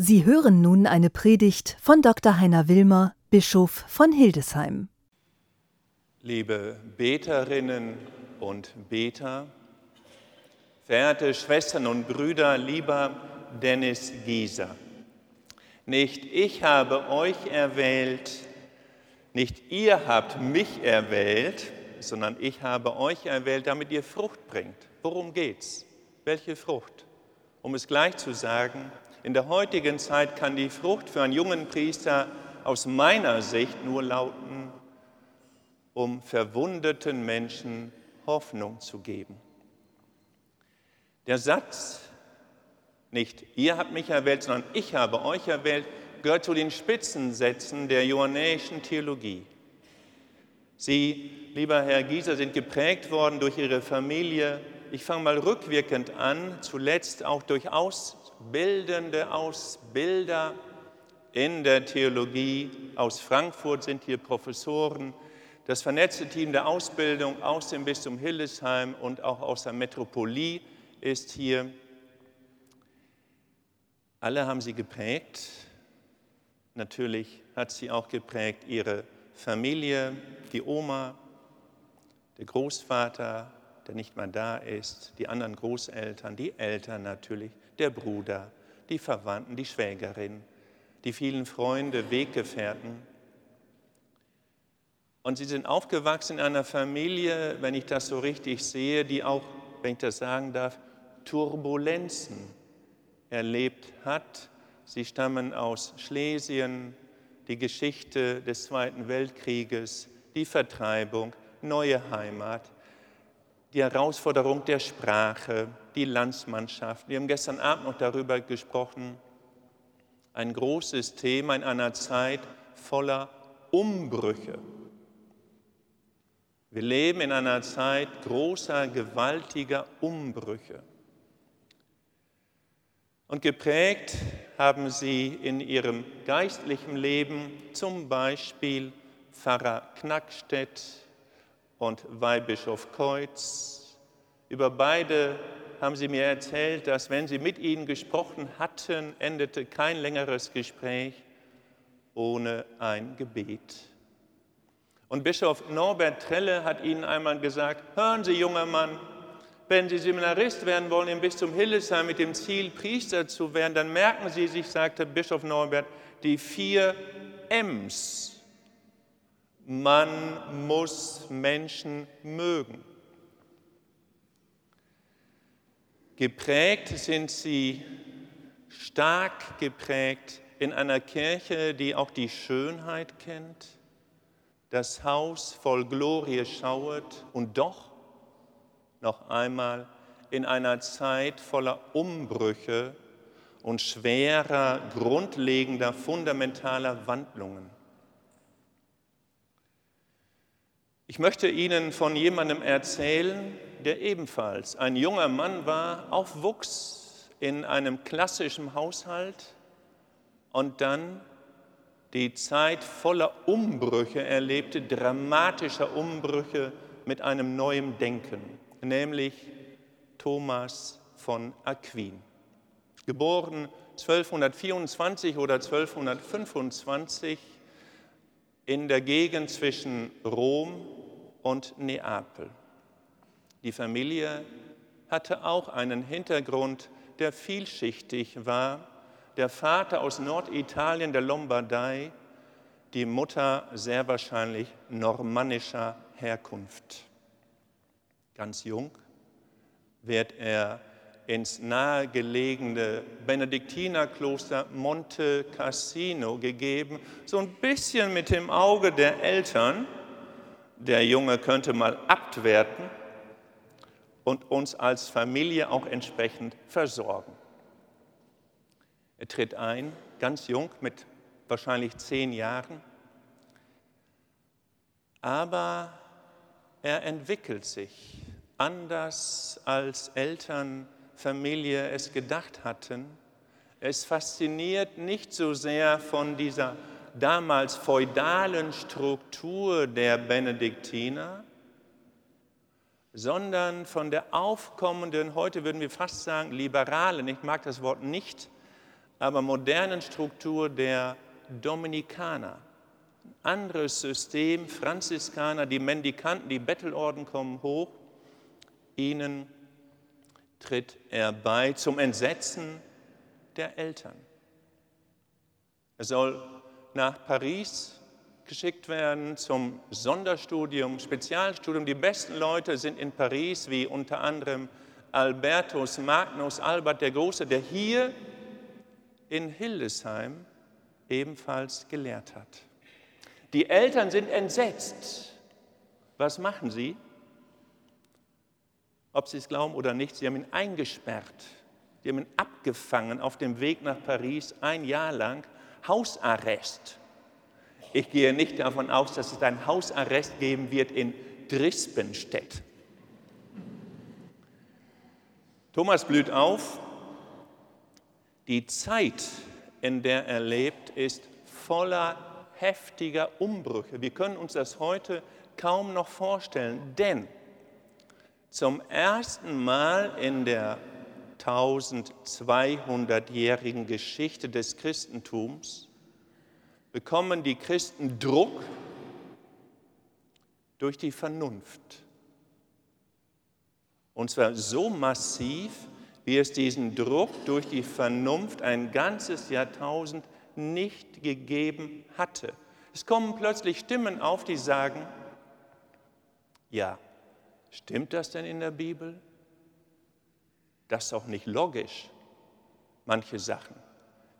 Sie hören nun eine Predigt von Dr. Heiner Wilmer, Bischof von Hildesheim. Liebe Beterinnen und Beter, verehrte Schwestern und Brüder, lieber Dennis Gieser, nicht ich habe euch erwählt, nicht ihr habt mich erwählt, sondern ich habe euch erwählt, damit ihr Frucht bringt. Worum geht's? Welche Frucht? Um es gleich zu sagen, in der heutigen Zeit kann die Frucht für einen jungen Priester aus meiner Sicht nur lauten, um verwundeten Menschen Hoffnung zu geben. Der Satz, nicht ihr habt mich erwählt, sondern ich habe euch erwählt, gehört zu den Spitzensätzen der johannäischen Theologie. Sie, lieber Herr Gieser, sind geprägt worden durch Ihre Familie. Ich fange mal rückwirkend an, zuletzt auch Ausbildende, Ausbilder in der Theologie. Aus Frankfurt sind hier Professoren, das vernetzte Team der Ausbildung aus dem Bistum Hildesheim und auch aus der Metropolie ist hier. Alle haben sie geprägt. Natürlich hat sie auch geprägt ihre Familie, die Oma, der Großvater, der nicht mehr da ist, die anderen Großeltern, die Eltern natürlich, der Bruder, die Verwandten, die Schwägerin, die vielen Freunde, Weggefährten. Und sie sind aufgewachsen in einer Familie, wenn ich das so richtig sehe, die auch, wenn ich das sagen darf, Turbulenzen erlebt hat. Sie stammen aus Schlesien, die Geschichte des Zweiten Weltkrieges, die Vertreibung, neue Heimat, die Herausforderung der Sprache, die Landsmannschaft. Wir haben gestern Abend noch darüber gesprochen. Ein großes Thema in einer Zeit voller Umbrüche. Wir leben in einer Zeit großer, gewaltiger Umbrüche. Und geprägt haben sie in ihrem geistlichen Leben zum Beispiel Pfarrer Knackstedt und Weihbischof Keutz. Über beide haben sie mir erzählt, dass wenn sie mit ihnen gesprochen hatten, endete kein längeres Gespräch ohne ein Gebet. Und Bischof Norbert Trelle hat ihnen einmal gesagt, hören Sie, junger Mann, wenn Sie Seminarist werden wollen im Bistum Hildesheim mit dem Ziel, Priester zu werden, dann merken Sie sich, sagte Bischof Norbert, die vier M's. Man muss Menschen mögen. Geprägt sind sie, stark geprägt in einer Kirche, die auch die Schönheit kennt, das Haus voll Glorie schauet und doch noch einmal in einer Zeit voller Umbrüche und schwerer, grundlegender, fundamentaler Wandlungen. Ich möchte Ihnen von jemandem erzählen, der ebenfalls ein junger Mann war, aufwuchs in einem klassischen Haushalt und dann die Zeit voller Umbrüche erlebte, dramatischer Umbrüche mit einem neuen Denken nämlich Thomas von Aquin. Geboren 1224 oder 1225 in der Gegend zwischen Rom und Neapel. Die Familie hatte auch einen Hintergrund, der vielschichtig war. Der Vater aus Norditalien, der Lombardei, die Mutter sehr wahrscheinlich normannischer Herkunft ganz jung, wird er ins nahegelegene Benediktinerkloster Monte Cassino gegeben, so ein bisschen mit dem Auge der Eltern. Der Junge könnte mal abwerten und uns als Familie auch entsprechend versorgen. Er tritt ein, ganz jung, mit wahrscheinlich zehn Jahren, aber er entwickelt sich anders als Eltern, Familie es gedacht hatten. Es fasziniert nicht so sehr von dieser damals feudalen Struktur der Benediktiner, sondern von der aufkommenden, heute würden wir fast sagen, liberalen, ich mag das Wort nicht, aber modernen Struktur der Dominikaner. Ein anderes System, Franziskaner, die Mendikanten, die Bettelorden kommen hoch, ihnen tritt er bei zum Entsetzen der Eltern. Er soll nach Paris geschickt werden zum Sonderstudium, Spezialstudium. Die besten Leute sind in Paris, wie unter anderem Albertus Magnus, Albert der Große, der hier in Hildesheim ebenfalls gelehrt hat. Die Eltern sind entsetzt. Was machen sie? Ob sie es glauben oder nicht, sie haben ihn eingesperrt. Sie haben ihn abgefangen auf dem Weg nach Paris, ein Jahr lang Hausarrest. Ich gehe nicht davon aus, dass es einen Hausarrest geben wird in Drispenstedt. Thomas blüht auf. Die Zeit, in der er lebt, ist voller heftiger Umbrüche. Wir können uns das heute kaum noch vorstellen, denn zum ersten Mal in der 1200-jährigen Geschichte des Christentums bekommen die Christen Druck durch die Vernunft. Und zwar so massiv, wie es diesen Druck durch die Vernunft ein ganzes Jahrtausend nicht gegeben hatte. Es kommen plötzlich Stimmen auf, die sagen, ja, stimmt das denn in der Bibel? Das ist auch nicht logisch, manche Sachen,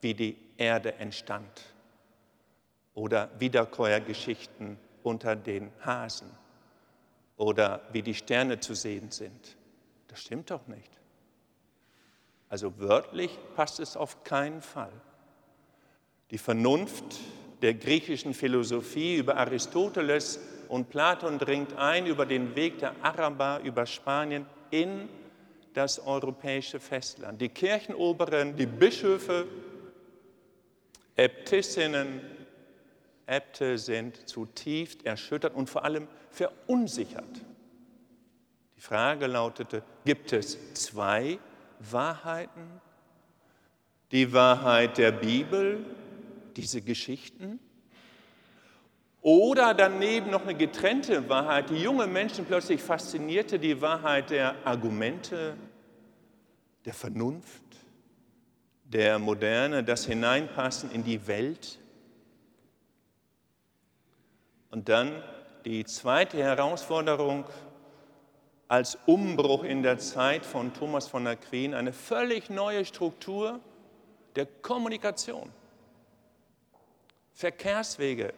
wie die Erde entstand oder Wiederkäuergeschichten unter den Hasen oder wie die Sterne zu sehen sind. Das stimmt doch nicht. Also wörtlich passt es auf keinen Fall. Die Vernunft der griechischen Philosophie über Aristoteles und Platon dringt ein über den Weg der Araber über Spanien in das europäische Festland. Die Kirchenoberen, die Bischöfe, Äbtissinnen, Äbte sind zutiefst erschüttert und vor allem verunsichert. Die Frage lautete, gibt es zwei Wahrheiten? Die Wahrheit der Bibel, diese Geschichten, oder daneben noch eine getrennte Wahrheit, die junge Menschen plötzlich faszinierte, die Wahrheit der Argumente, der Vernunft, der Moderne, das Hineinpassen in die Welt. Und dann die zweite Herausforderung als Umbruch in der Zeit von Thomas von Aquin, eine völlig neue Struktur der Kommunikation. Verkehrswege,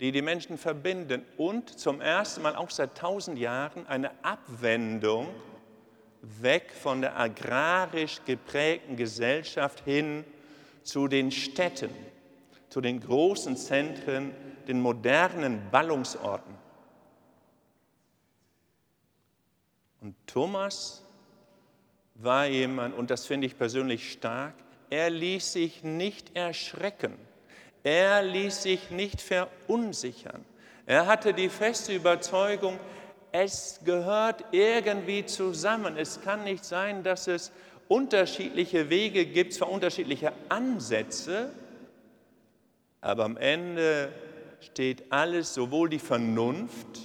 die die Menschen verbinden und zum ersten Mal auch seit tausend Jahren eine Abwendung weg von der agrarisch geprägten Gesellschaft hin zu den Städten, zu den großen Zentren, den modernen Ballungsorten. Und Thomas war jemand, und das finde ich persönlich stark, er ließ sich nicht erschrecken er ließ sich nicht verunsichern. Er hatte die feste Überzeugung, es gehört irgendwie zusammen. Es kann nicht sein, dass es unterschiedliche Wege gibt, zwar unterschiedliche Ansätze, aber am Ende steht alles, sowohl die Vernunft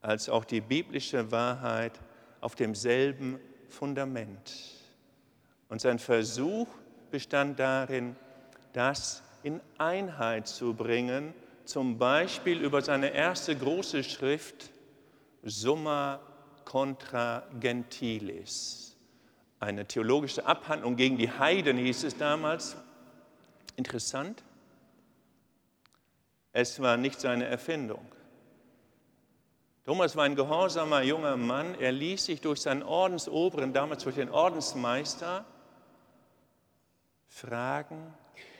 als auch die biblische Wahrheit, auf demselben Fundament. Und sein Versuch bestand darin, das in Einheit zu bringen, zum Beispiel über seine erste große Schrift Summa contra Gentilis, eine theologische Abhandlung gegen die Heiden hieß es damals. Interessant, es war nicht seine Erfindung. Thomas war ein gehorsamer junger Mann. Er ließ sich durch seinen Ordensoberen, damals durch den Ordensmeister, fragen,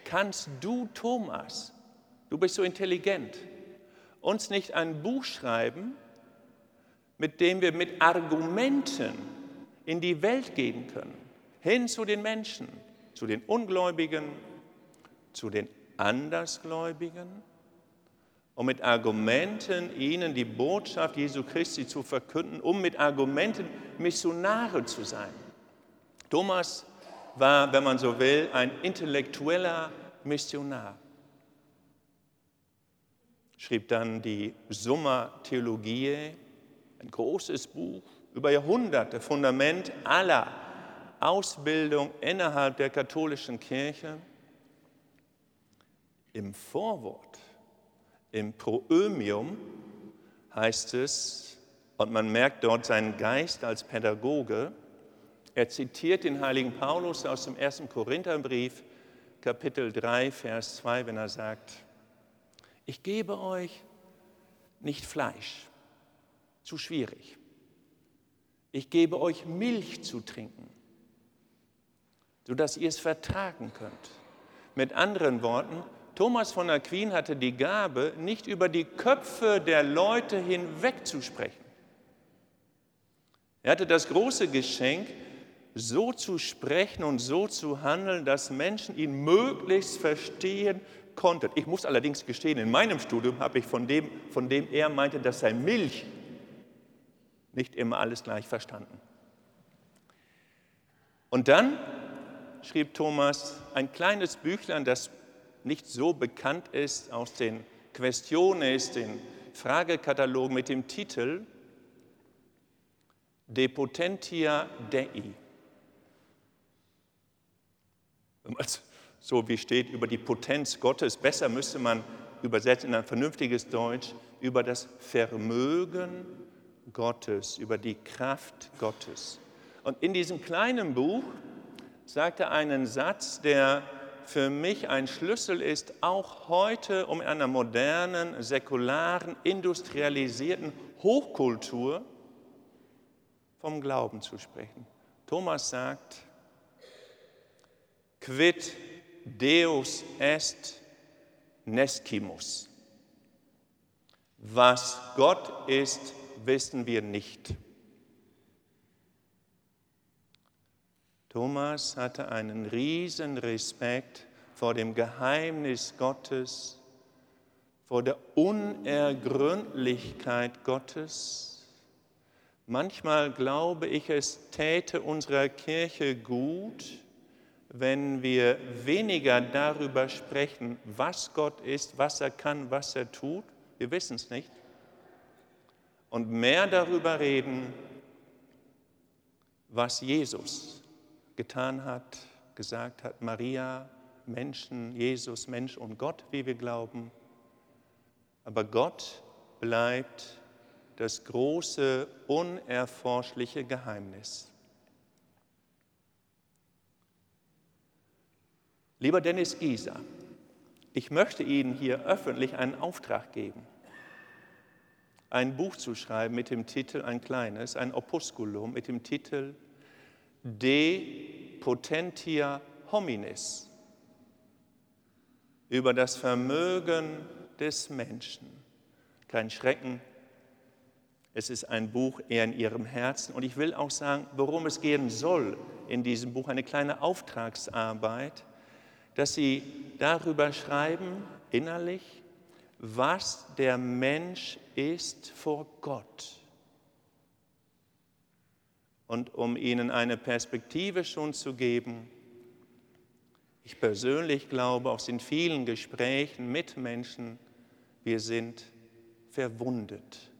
kannst du, Thomas, du bist so intelligent, uns nicht ein Buch schreiben, mit dem wir mit Argumenten in die Welt gehen können, hin zu den Menschen, zu den Ungläubigen, zu den Andersgläubigen, um mit Argumenten ihnen die Botschaft Jesu Christi zu verkünden, um mit Argumenten Missionare zu sein. Thomas war, wenn man so will, ein intellektueller Missionar. Schrieb dann die Summa Theologiae, ein großes Buch über Jahrhunderte, Fundament aller Ausbildung innerhalb der katholischen Kirche. Im Vorwort, im Proömium heißt es, und man merkt dort seinen Geist als Pädagoge, er zitiert den heiligen Paulus aus dem ersten Korintherbrief, Kapitel 3, Vers 2, wenn er sagt, ich gebe euch nicht Fleisch, zu schwierig. Ich gebe euch Milch zu trinken, sodass ihr es vertragen könnt. Mit anderen Worten, Thomas von Aquin hatte die Gabe, nicht über die Köpfe der Leute hinweg zu sprechen. Er hatte das große Geschenk, so zu sprechen und so zu handeln, dass Menschen ihn möglichst verstehen konnten. Ich muss allerdings gestehen, in meinem Studium habe ich von dem, von dem er meinte, das sei Milch, nicht immer alles gleich verstanden. Und dann schrieb Thomas ein kleines Büchlein, das nicht so bekannt ist aus den Questiones, den Fragekatalogen mit dem Titel De Potentia Dei. So wie steht über die Potenz Gottes, besser müsste man übersetzen in ein vernünftiges Deutsch über das Vermögen Gottes, über die Kraft Gottes. Und in diesem kleinen Buch sagt er einen Satz, der für mich ein Schlüssel ist, auch heute, um in einer modernen, säkularen, industrialisierten Hochkultur vom Glauben zu sprechen. Thomas sagt, quid Deus est nescimus. Was Gott ist, wissen wir nicht. Thomas hatte einen riesen Respekt vor dem Geheimnis Gottes, vor der Unergründlichkeit Gottes. Manchmal glaube ich, es täte unserer Kirche gut, wenn wir weniger darüber sprechen, was Gott ist, was er kann, was er tut, wir wissen es nicht, und mehr darüber reden, was Jesus getan hat, gesagt hat, Maria, Menschen, Jesus, Mensch und Gott, wie wir glauben. Aber Gott bleibt das große, unerforschliche Geheimnis. Lieber Dennis Gieser, ich möchte Ihnen hier öffentlich einen Auftrag geben, ein Buch zu schreiben mit dem Titel, ein kleines, ein Opusculum mit dem Titel De potentia hominis, über das Vermögen des Menschen. Kein Schrecken, es ist ein Buch eher in ihrem Herzen. Und ich will auch sagen, worum es gehen soll in diesem Buch, eine kleine Auftragsarbeit, dass Sie darüber schreiben, innerlich, was der Mensch ist vor Gott und um ihnen eine Perspektive schon zu geben. Ich persönlich glaube aus den vielen Gesprächen mit Menschen, wir sind verwundet.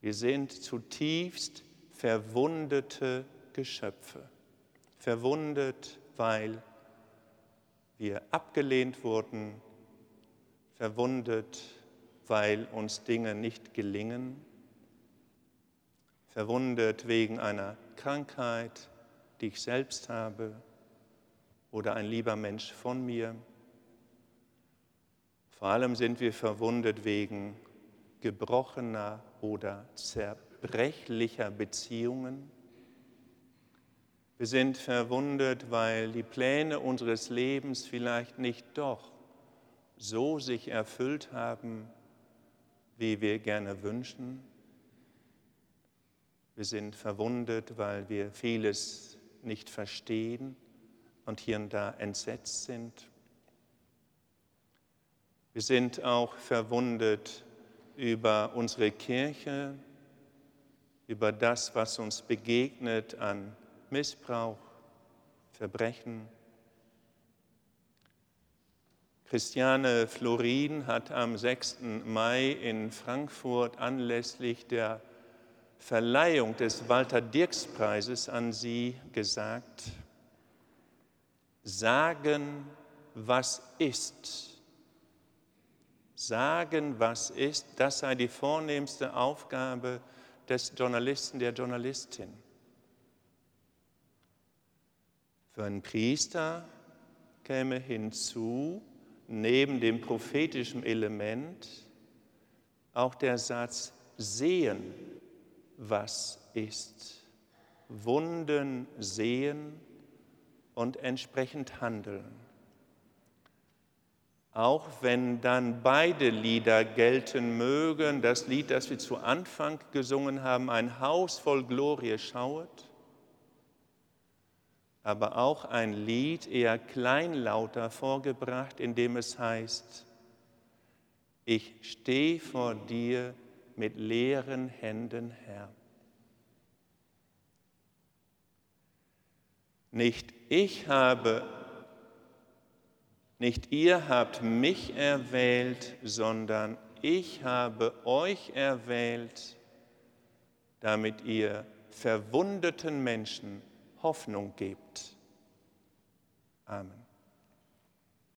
Wir sind zutiefst verwundete Geschöpfe. Verwundet, weil wir abgelehnt wurden, verwundet, weil uns Dinge nicht gelingen verwundet wegen einer Krankheit, die ich selbst habe oder ein lieber Mensch von mir. Vor allem sind wir verwundet wegen gebrochener oder zerbrechlicher Beziehungen. Wir sind verwundet, weil die Pläne unseres Lebens vielleicht nicht doch so sich erfüllt haben, wie wir gerne wünschen. Wir sind verwundet, weil wir vieles nicht verstehen und hier und da entsetzt sind. Wir sind auch verwundet über unsere Kirche, über das, was uns begegnet an Missbrauch, Verbrechen. Christiane Florin hat am 6. Mai in Frankfurt anlässlich der Verleihung des Walter-Dirks-Preises an sie gesagt, sagen, was ist. Sagen, was ist, das sei die vornehmste Aufgabe des Journalisten, der Journalistin. Für einen Priester käme hinzu, neben dem prophetischen Element, auch der Satz sehen, was ist. Wunden sehen und entsprechend handeln. Auch wenn dann beide Lieder gelten mögen, das Lied, das wir zu Anfang gesungen haben, ein Haus voll Glorie schauet, aber auch ein Lied eher kleinlauter vorgebracht, in dem es heißt, ich stehe vor dir mit leeren Händen, Herr. Nicht ich habe, nicht ihr habt mich erwählt, sondern ich habe euch erwählt, damit ihr verwundeten Menschen Hoffnung gebt. Amen.